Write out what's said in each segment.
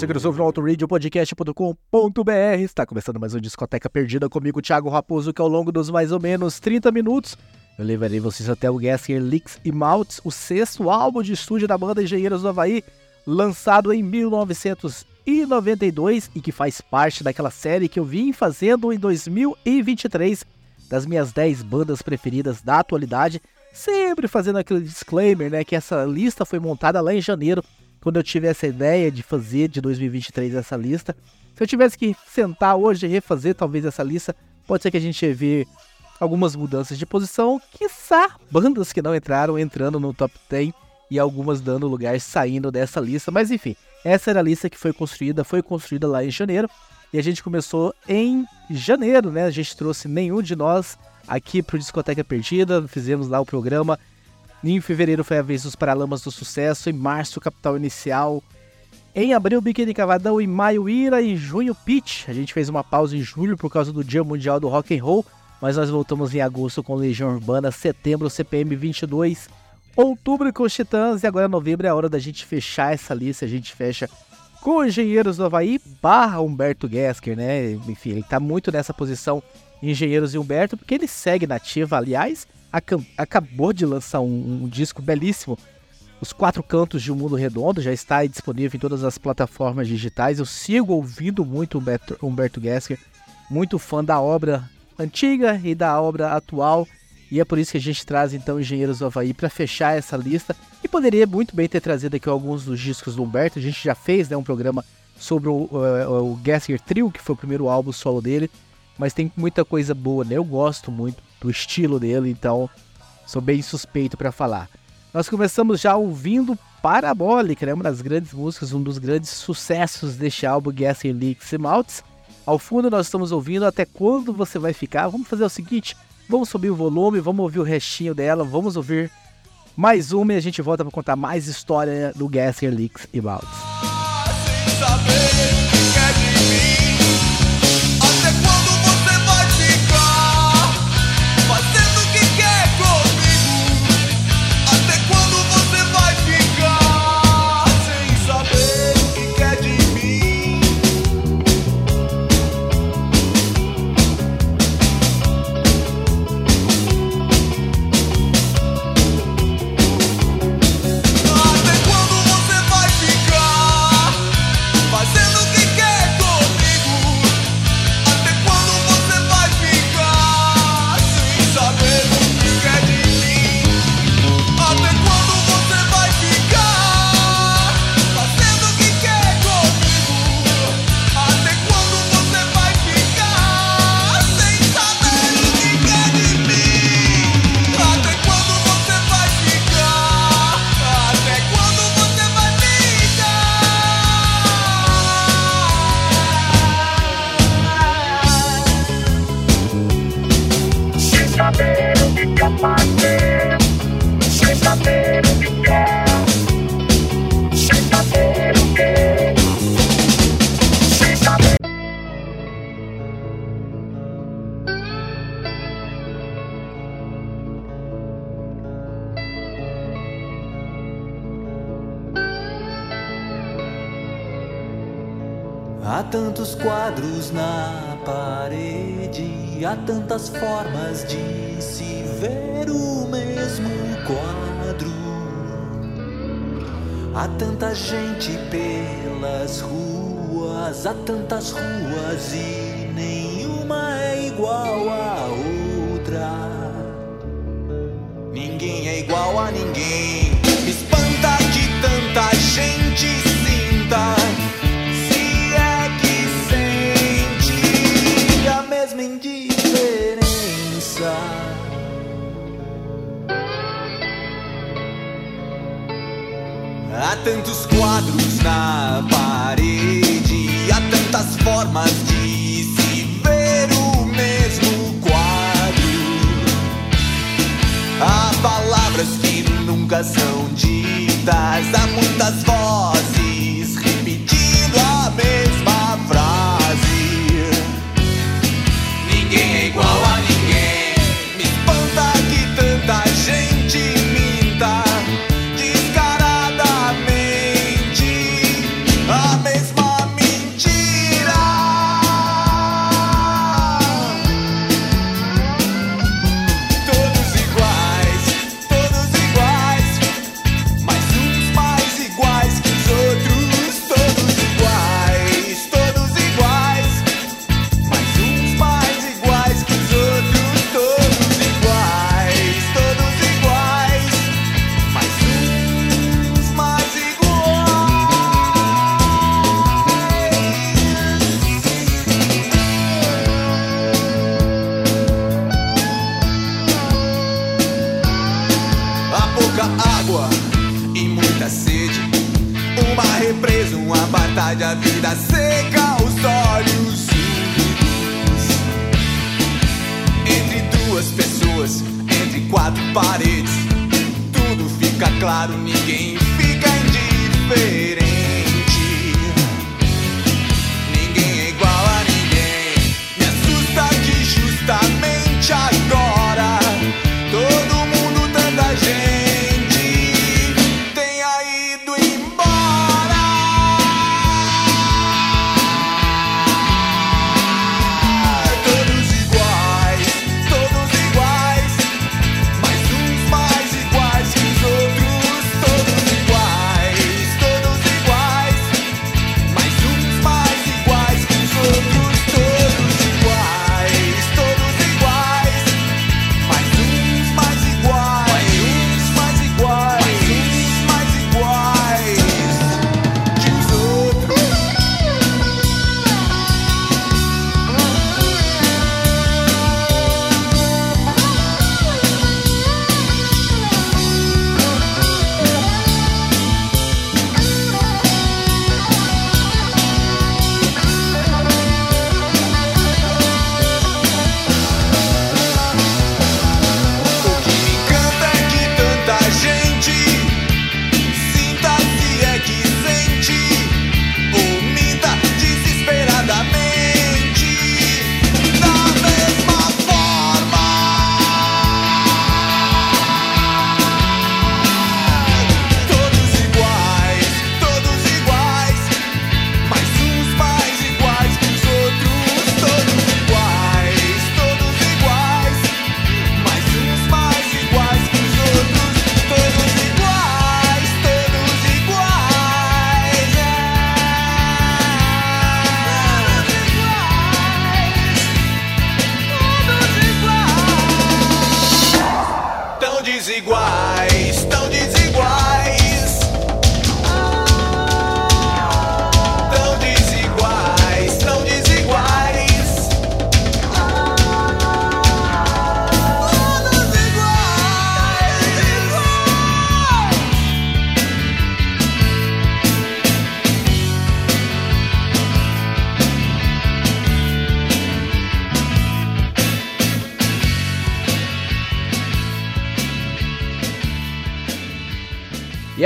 Você que nos ouve no autoradiopodcast.com.br. Está começando mais uma Discoteca Perdida comigo, Thiago Raposo, que ao longo dos mais ou menos 30 minutos eu levarei vocês até o Gasker Licks e Maltz, o sexto álbum de estúdio da banda Engenheiros do Havaí, lançado em 1992 e que faz parte daquela série que eu vim fazendo em 2023 das minhas 10 bandas preferidas da atualidade, sempre fazendo aquele disclaimer, né, que essa lista foi montada lá em janeiro quando eu tive essa ideia de fazer de 2023 essa lista. Se eu tivesse que sentar hoje e refazer talvez essa lista, pode ser que a gente vê algumas mudanças de posição, quiçá bandas que não entraram entrando no top 10 e algumas dando lugar saindo dessa lista, mas enfim, essa era a lista que foi construída, foi construída lá em janeiro e a gente começou em janeiro, né? A gente trouxe nenhum de nós aqui para o Discoteca Perdida, fizemos lá o programa em fevereiro foi a vez dos Paralamas do Sucesso, em março Capital Inicial, em abril Biquíni Cavadão, em maio Ira e junho Pitch. A gente fez uma pausa em julho por causa do Dia Mundial do Rock and Roll, mas nós voltamos em agosto com Legião Urbana, setembro CPM 22, outubro com os Titãs e agora novembro é a hora da gente fechar essa lista, a gente fecha com Engenheiros do Havaí barra Humberto Gesker, né? Enfim, ele tá muito nessa posição Engenheiros e Humberto, porque ele segue nativa, aliás, acabou de lançar um, um, disco belíssimo. Os Quatro Cantos de um Mundo Redondo já está disponível em todas as plataformas digitais. Eu sigo ouvindo muito Humberto, Humberto Gesker, muito fã da obra antiga e da obra atual. E é por isso que a gente traz então Engenheiros do Havaí para fechar essa lista. E poderia muito bem ter trazido aqui alguns dos discos do Humberto. A gente já fez né, um programa sobre o, o, o Gesker Trio, que foi o primeiro álbum solo dele. Mas tem muita coisa boa, né? Eu gosto muito do estilo dele, então sou bem suspeito para falar. Nós começamos já ouvindo Parabólica, né? uma das grandes músicas, um dos grandes sucessos deste álbum Gassing Leaks e Maltz. Ao fundo nós estamos ouvindo Até Quando Você Vai Ficar. Vamos fazer o seguinte, vamos subir o volume, vamos ouvir o restinho dela, vamos ouvir mais uma e a gente volta para contar mais história do Gassing Leaks e Maltz. Há Há tanta gente pelas ruas, há tantas ruas e nenhuma é igual a outra. Ninguém é igual a ninguém. Quadros na parede, há tantas formas de se ver o mesmo quadro. Há palavras que nunca são ditas, há muitas vozes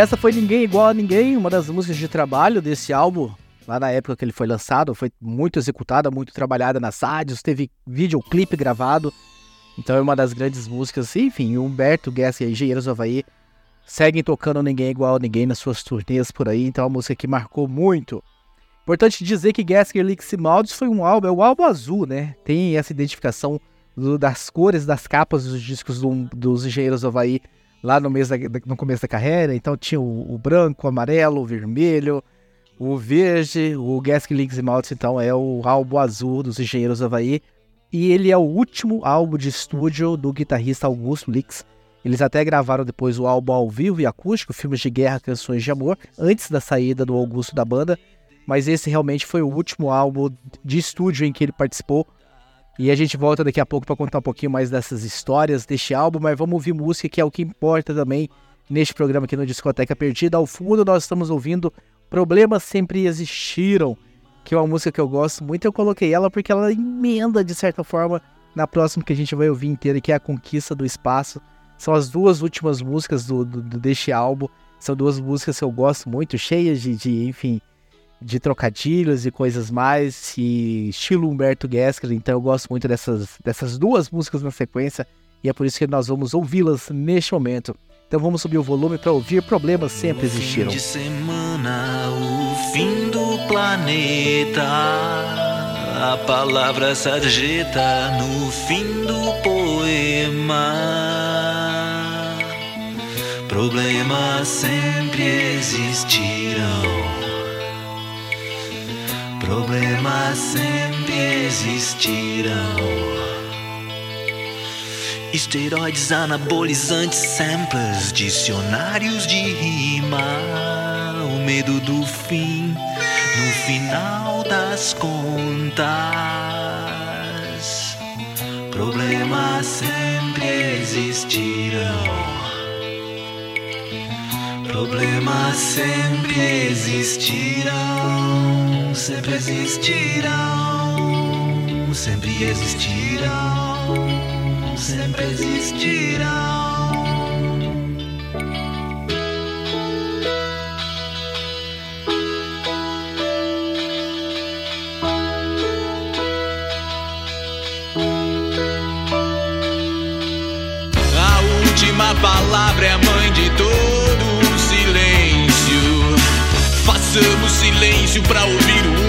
essa foi Ninguém Igual a Ninguém, uma das músicas de trabalho desse álbum. Lá na época que ele foi lançado, foi muito executada, muito trabalhada nas rádios, teve videoclipe gravado. Então é uma das grandes músicas. Enfim, Humberto Guess e Engenheiros do Havaí seguem tocando Ninguém Igual a Ninguém nas suas turnês por aí. Então é uma música que marcou muito. Importante dizer que Gasker Licks e Maldies foi um álbum, é o álbum azul, né? Tem essa identificação do, das cores das capas dos discos do, dos Engenheiros do Havaí lá no, mês da, no começo da carreira. Então tinha o, o, branco, o amarelo, o vermelho, o verde, o Gasker Licks e Maldies, então é o álbum azul dos Engenheiros do Havaí. E ele é o último álbum de estúdio do guitarrista Augusto Licks. Eles até gravaram depois o álbum ao vivo e acústico, filmes de guerra, canções de amor, antes da saída do Augusto da banda mas esse realmente foi o último álbum de estúdio em que ele participou. E a gente volta daqui a pouco para contar um pouquinho mais dessas histórias deste álbum, mas vamos ouvir música que é o que importa também neste programa aqui no Discoteca Perdida. Ao fundo nós estamos ouvindo Problemas Sempre Existiram, que é uma música que eu gosto muito. Eu coloquei ela porque ela emenda de certa forma na próxima que a gente vai ouvir inteira, que é a Conquista do Espaço. São as duas últimas músicas do, do, deste álbum. São duas músicas que eu gosto muito, cheias de, de enfim, de trocadilhos e coisas mais, e estilo Humberto Gessler, então eu gosto muito dessas, dessas duas músicas na sequência, e é por isso que nós vamos ouvi-las neste momento. Então vamos subir o volume para ouvir Problemas Sempre Existiram. Fim de semana, o fim do planeta, a palavra sarjeta no fim do poema. Problemas sempre existirão. Problemas sempre existirão. Esteroides anabolizantes, samplers, dicionários de rima. O medo do fim, no final das contas. Problemas sempre existirão. Problemas sempre existirão, sempre existirão, sempre existirão, sempre existirão. A última palavra é a mãe de todos. Façamos silêncio para ouvir o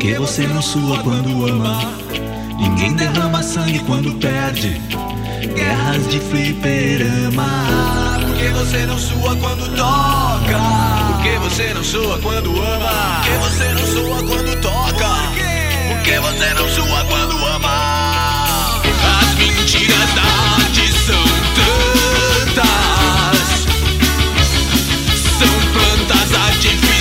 Por que você não sua quando ama? Ninguém derrama sangue quando perde. Guerras de fliperama. Por que você não sua quando toca? Por que você não soa quando ama? Por que você não soa quando toca? Por que você não soa quando ama? As mentiras da arte são tantas. São plantas artificiais.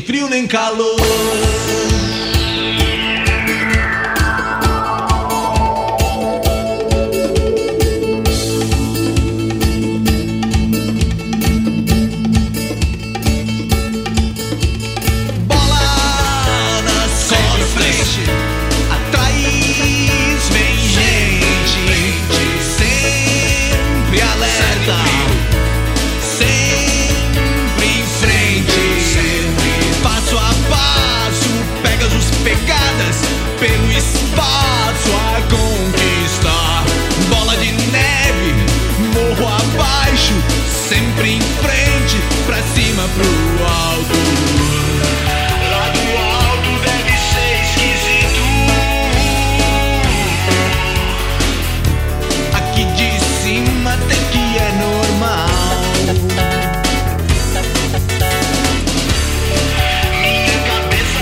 Frio nem calor. Cima pro alto. Lá do alto deve ser esquisito. Aqui de cima até que é normal. Minha cabeça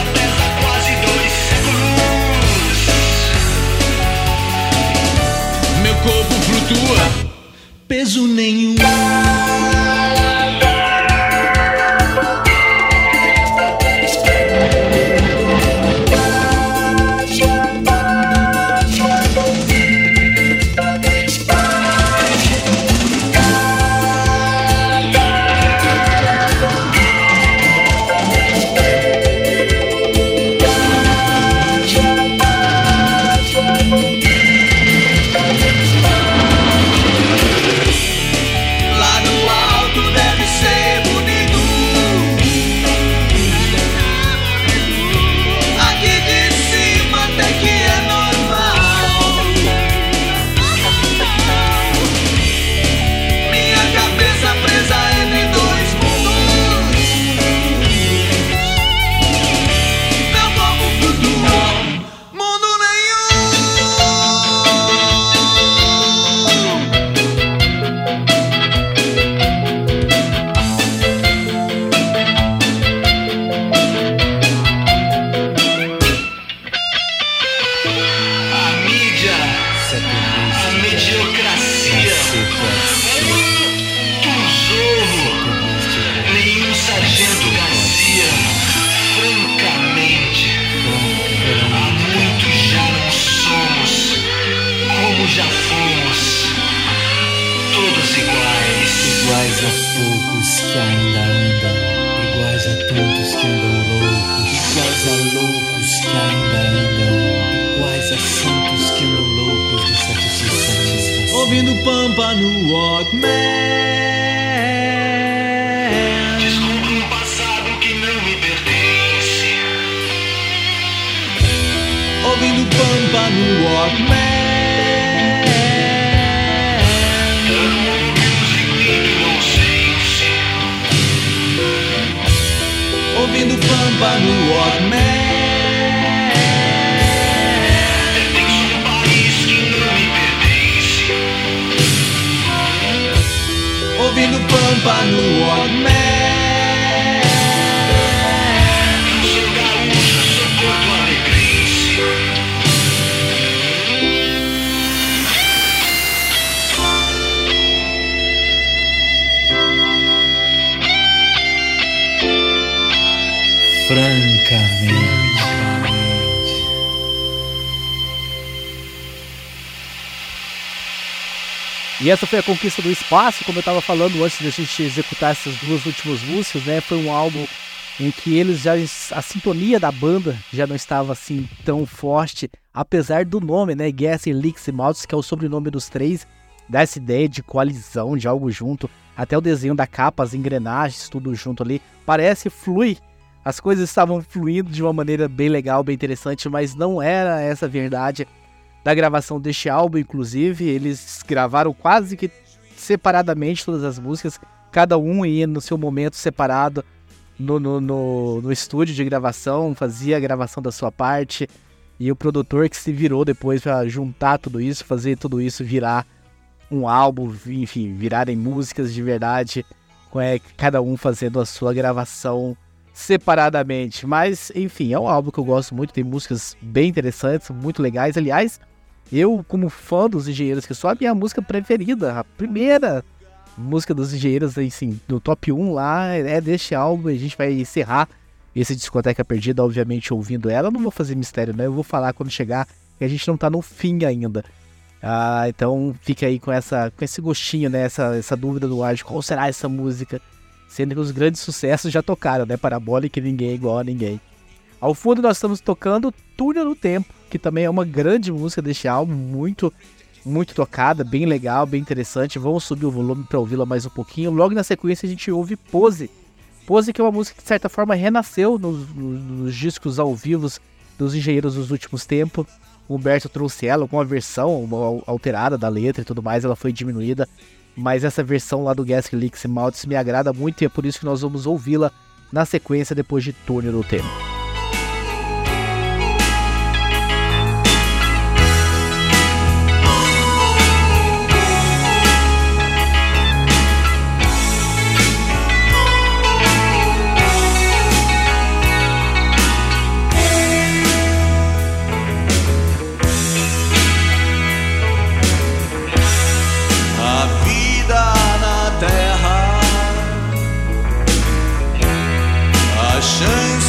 E essa foi a conquista do espaço, como eu estava falando antes da gente executar essas duas últimas músicas, né? Foi um álbum em que eles já a sintonia da banda já não estava assim tão forte, apesar do nome, né? Gas, Elix e Maltz, que é o sobrenome dos três, dá essa ideia de coalizão, de algo junto, até o desenho da capa, as engrenagens, tudo junto ali, parece flui as coisas estavam fluindo de uma maneira bem legal, bem interessante, mas não era essa a verdade da gravação deste álbum, inclusive. Eles gravaram quase que separadamente todas as músicas, cada um ia no seu momento separado no, no, no, no estúdio de gravação, fazia a gravação da sua parte, e o produtor que se virou depois para juntar tudo isso, fazer tudo isso virar um álbum, enfim, virarem músicas de verdade, com é, cada um fazendo a sua gravação separadamente. Mas, enfim, é um álbum que eu gosto muito, tem músicas bem interessantes, muito legais. Aliás, eu, como fã dos engenheiros, que sou a minha música preferida, a primeira música dos engenheiros, assim, no top 1 lá, é deste álbum. A gente vai encerrar esse Discoteca Perdida, obviamente, ouvindo ela. Eu não vou fazer mistério, né? Eu vou falar quando chegar, que a gente não tá no fim ainda. Ah, então fica aí com, essa, com esse gostinho, né? Essa, essa dúvida no ar de qual será essa música. Sendo que os grandes sucessos já tocaram, né? Parabólica ninguém é igual a ninguém. Ao fundo nós estamos tocando Túnel no Tempo, que também é uma grande música deste álbum, muito muito tocada, bem legal, bem interessante. Vamos subir o volume para ouvi-la mais um pouquinho. Logo na sequência a gente ouve Pose. Pose que é uma música que de certa forma renasceu nos, nos discos ao vivo dos engenheiros dos últimos tempos. O Humberto trouxe ela com uma versão uma alterada da letra e tudo mais, ela foi diminuída. Mas essa versão lá do Gas Leaks Maltz me agrada muito e é por isso que nós vamos ouvi-la na sequência depois de Túnel do Tempo. Shines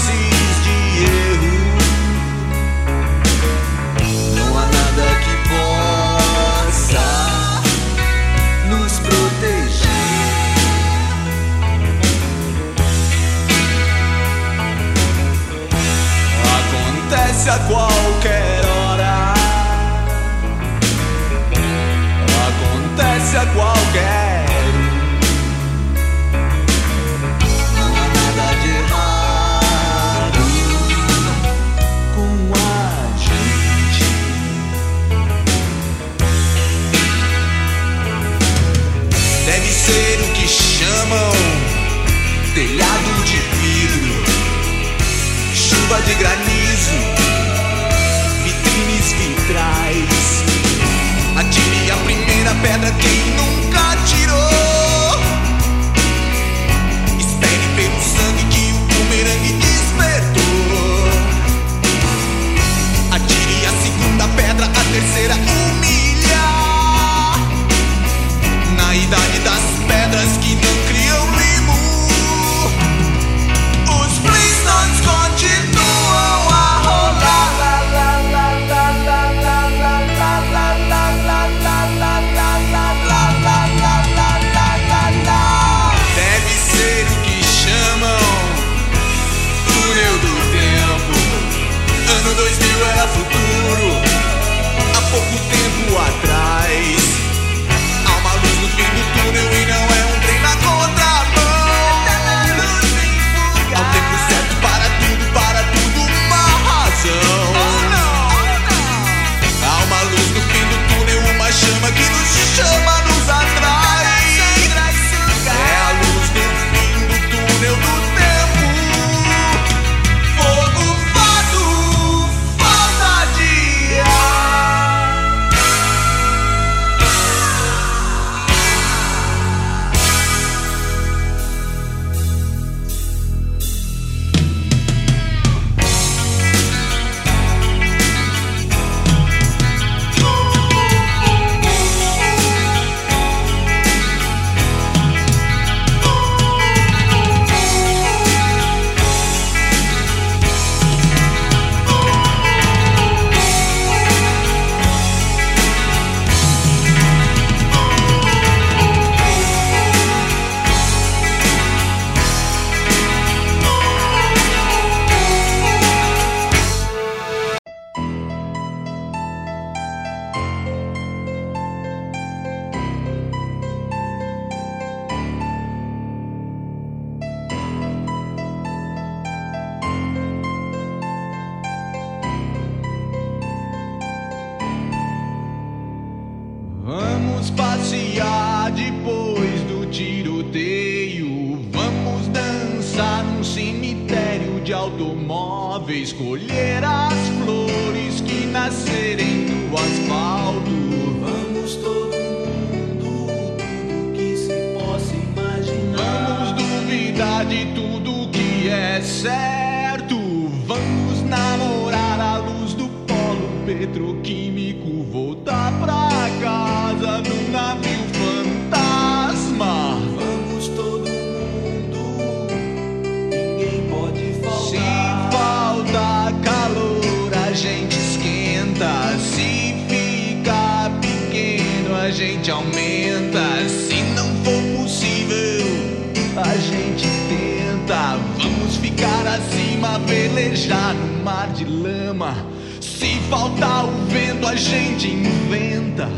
a gente aumenta. Se não for possível, a gente tenta. Vamos ficar acima, velejar no mar de lama. Se faltar o vento, a gente inventa.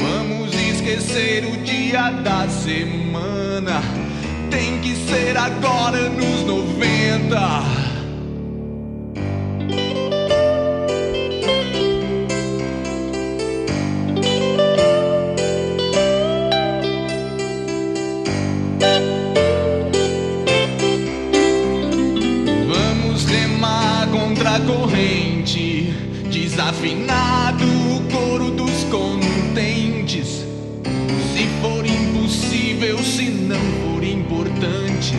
Vamos esquecer o dia da semana. Tem que ser agora nos 90. Desafinado o coro dos contentes. Se for impossível, se não for importante,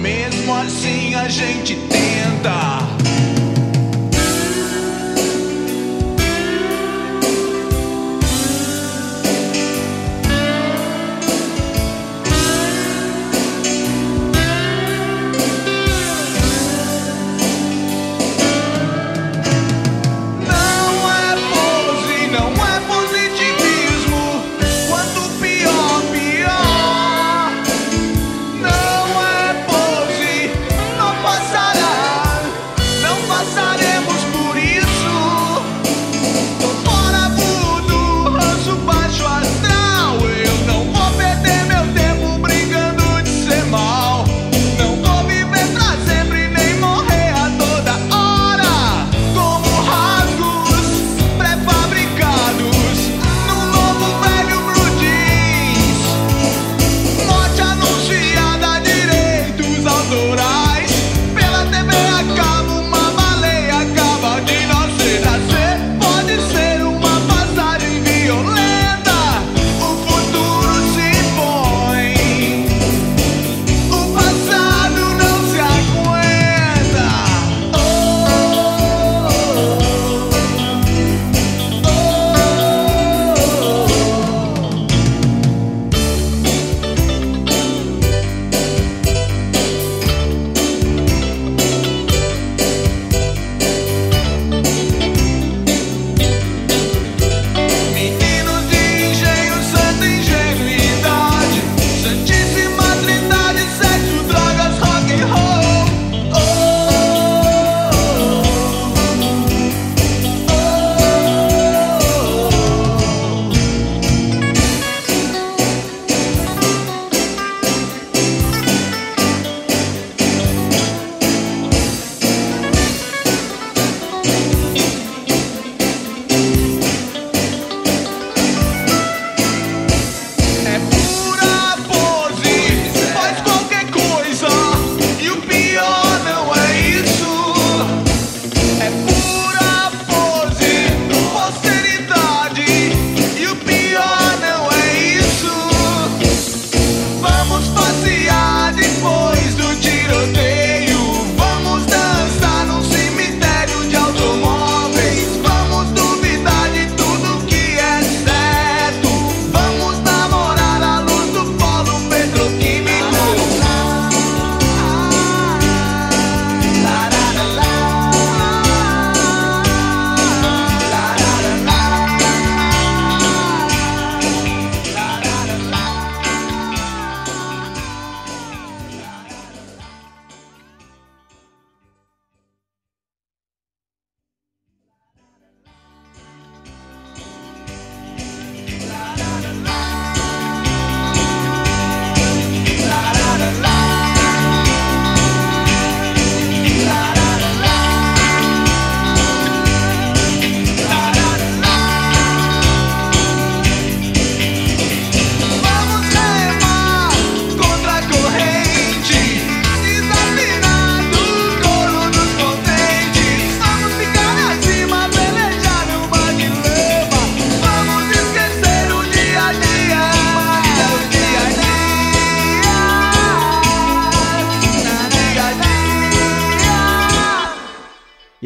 mesmo assim a gente tenta.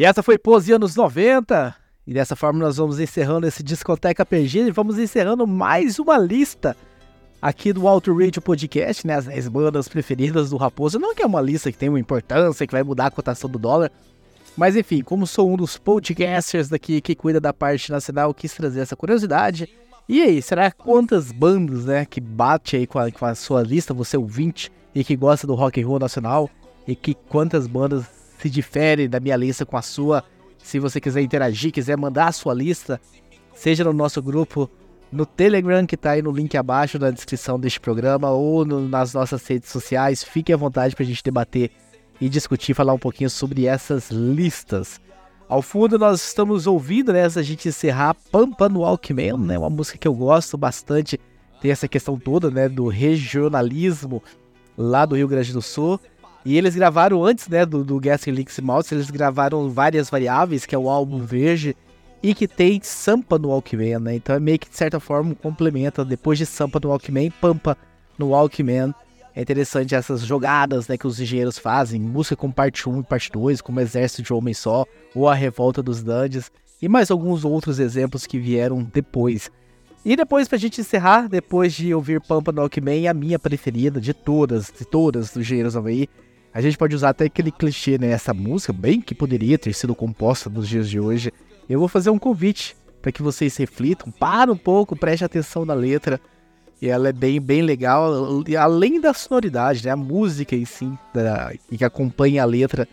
Essa foi Pose anos 90. E dessa forma nós vamos encerrando esse Discoteca Perdida e vamos encerrando mais uma lista aqui do Auto Radio Podcast, né? As 10 bandas preferidas do Raposo. Não que é uma lista que tem uma importância, que vai mudar a cotação do dólar. Mas enfim, como sou um dos podcasters daqui que cuida da parte nacional, quis trazer essa curiosidade. E aí, será quantas bandas, né, que bate aí com a, com a sua lista, você ouvinte, e que gosta do rock and roll nacional, e que quantas bandas se diferem da minha lista com a sua? Se você quiser interagir, quiser mandar a sua lista, seja no nosso grupo no Telegram, que está aí no link abaixo na descrição deste programa, ou no, nas nossas redes sociais, fique à vontade para a gente debater e discutir, falar um pouquinho sobre essas listas. Ao fundo nós estamos ouvindo, né, a gente encerrar Pampa no Walkman, né, uma música que eu gosto bastante, tem essa questão toda, né, do regionalismo lá do Rio Grande do Sul. E eles gravaram antes, né, do, do Links Mouse, eles gravaram várias variáveis, que é o álbum verde, e que tem Sampa no Walkman, né? Então é meio que de certa forma um complementa, depois de Sampa no Walkman, Pampa no Walkman. É interessante essas jogadas, né, que os engenheiros fazem, música com parte 1 e parte 2, como Exército de Homem Só, ou A Revolta dos Dandes, e mais alguns outros exemplos que vieram depois. E depois, pra gente encerrar, depois de ouvir Pampa no Walkman, a minha preferida de todas, de todas dos engenheiros Havaí, a gente pode usar até aquele clichê, né? Essa música, bem que poderia ter sido composta nos dias de hoje. Eu vou fazer um convite para que vocês reflitam, para um pouco, preste atenção na letra. E ela é bem, bem legal, além da sonoridade, né? A música em si, da, que acompanha a letra,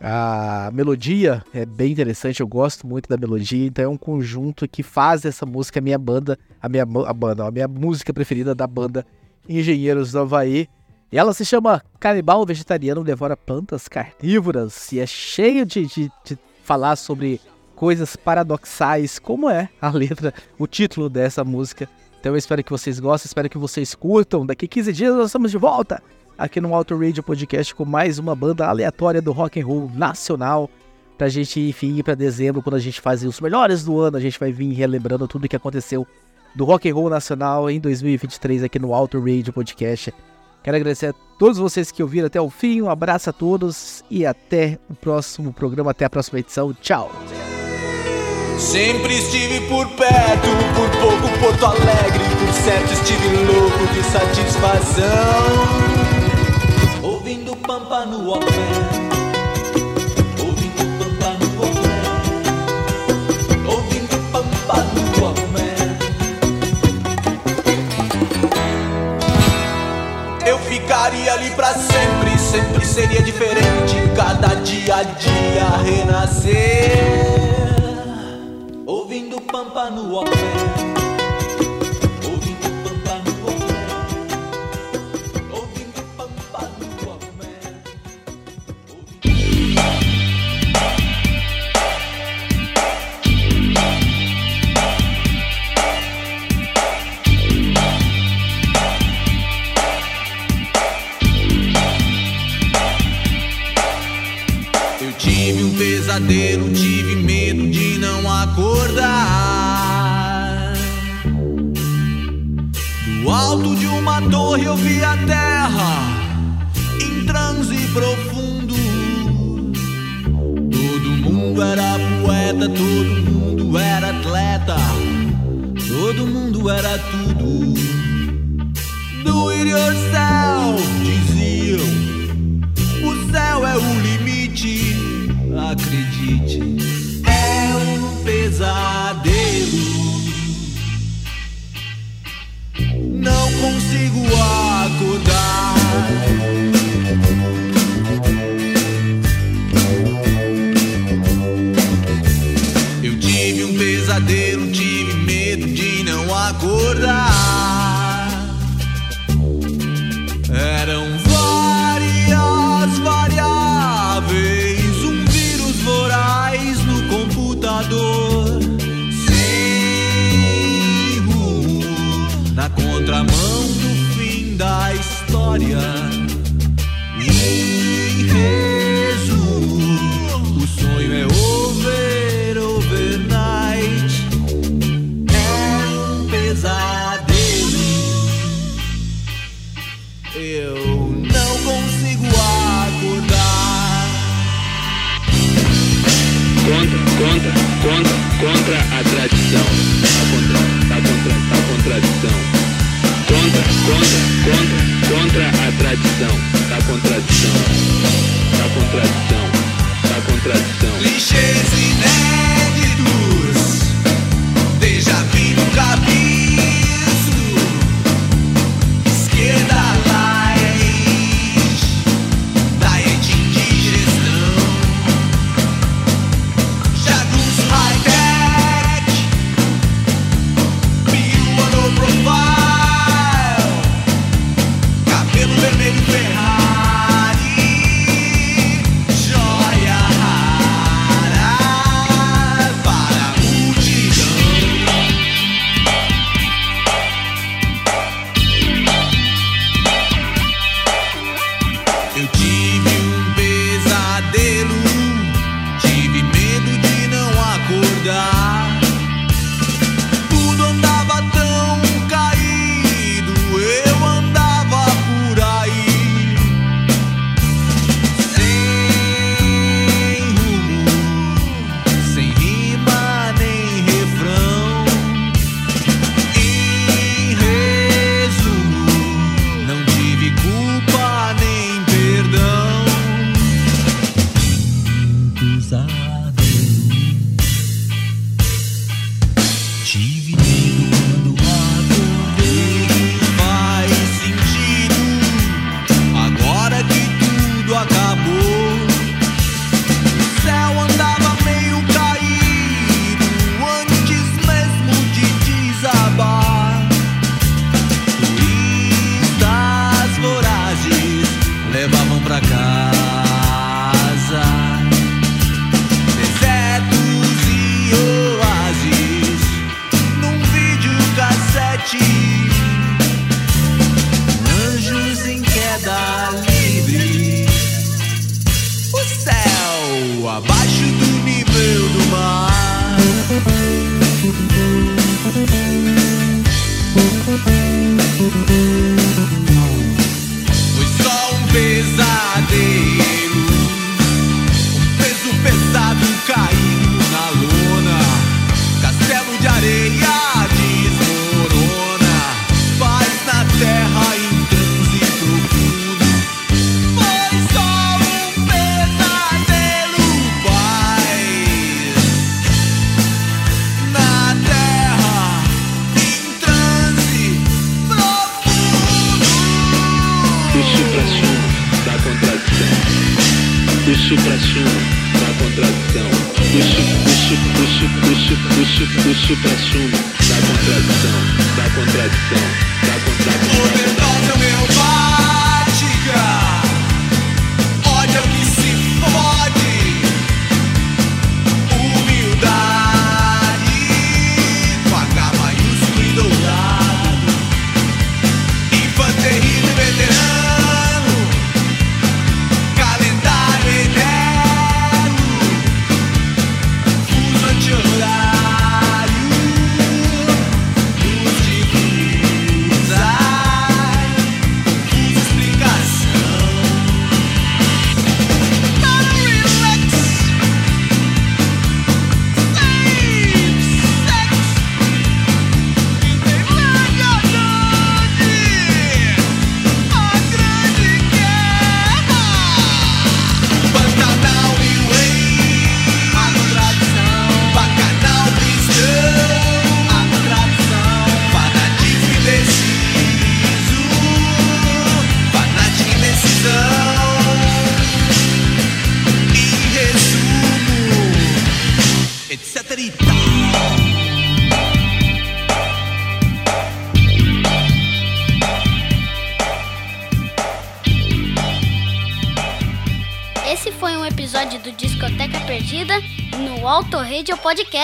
a melodia é bem interessante, eu gosto muito da melodia, então é um conjunto que faz essa música a minha banda, a minha a banda, a minha música preferida da banda Engenheiros do Havaí. E ela se chama Canibal Vegetariano Devora Plantas Carnívoras e é cheio de, de, de falar sobre coisas paradoxais, como é a letra, o título dessa música. Então eu espero que vocês gostem, espero que vocês curtam. Daqui 15 dias nós estamos de volta aqui no Auto Radio Podcast com mais uma banda aleatória do rock and roll nacional. Pra gente, enfim, ir pra dezembro, quando a gente faz os melhores do ano, a gente vai vir relembrando tudo que aconteceu do rock and roll nacional em 2023 aqui no Auto Radio Podcast. Quero agradecer a todos vocês que ouviram até o fim. Um abraço a todos e até o próximo programa, até a próxima edição. Tchau. Sempre estive por perto, por pouco Porto Alegre, por certo estive louco de satisfação. Ouvindo Pampa no ali pra sempre, sempre seria diferente. Cada dia a dia renascer. Ouvindo Pampa no Walkman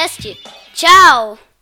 Podcast. Tchau!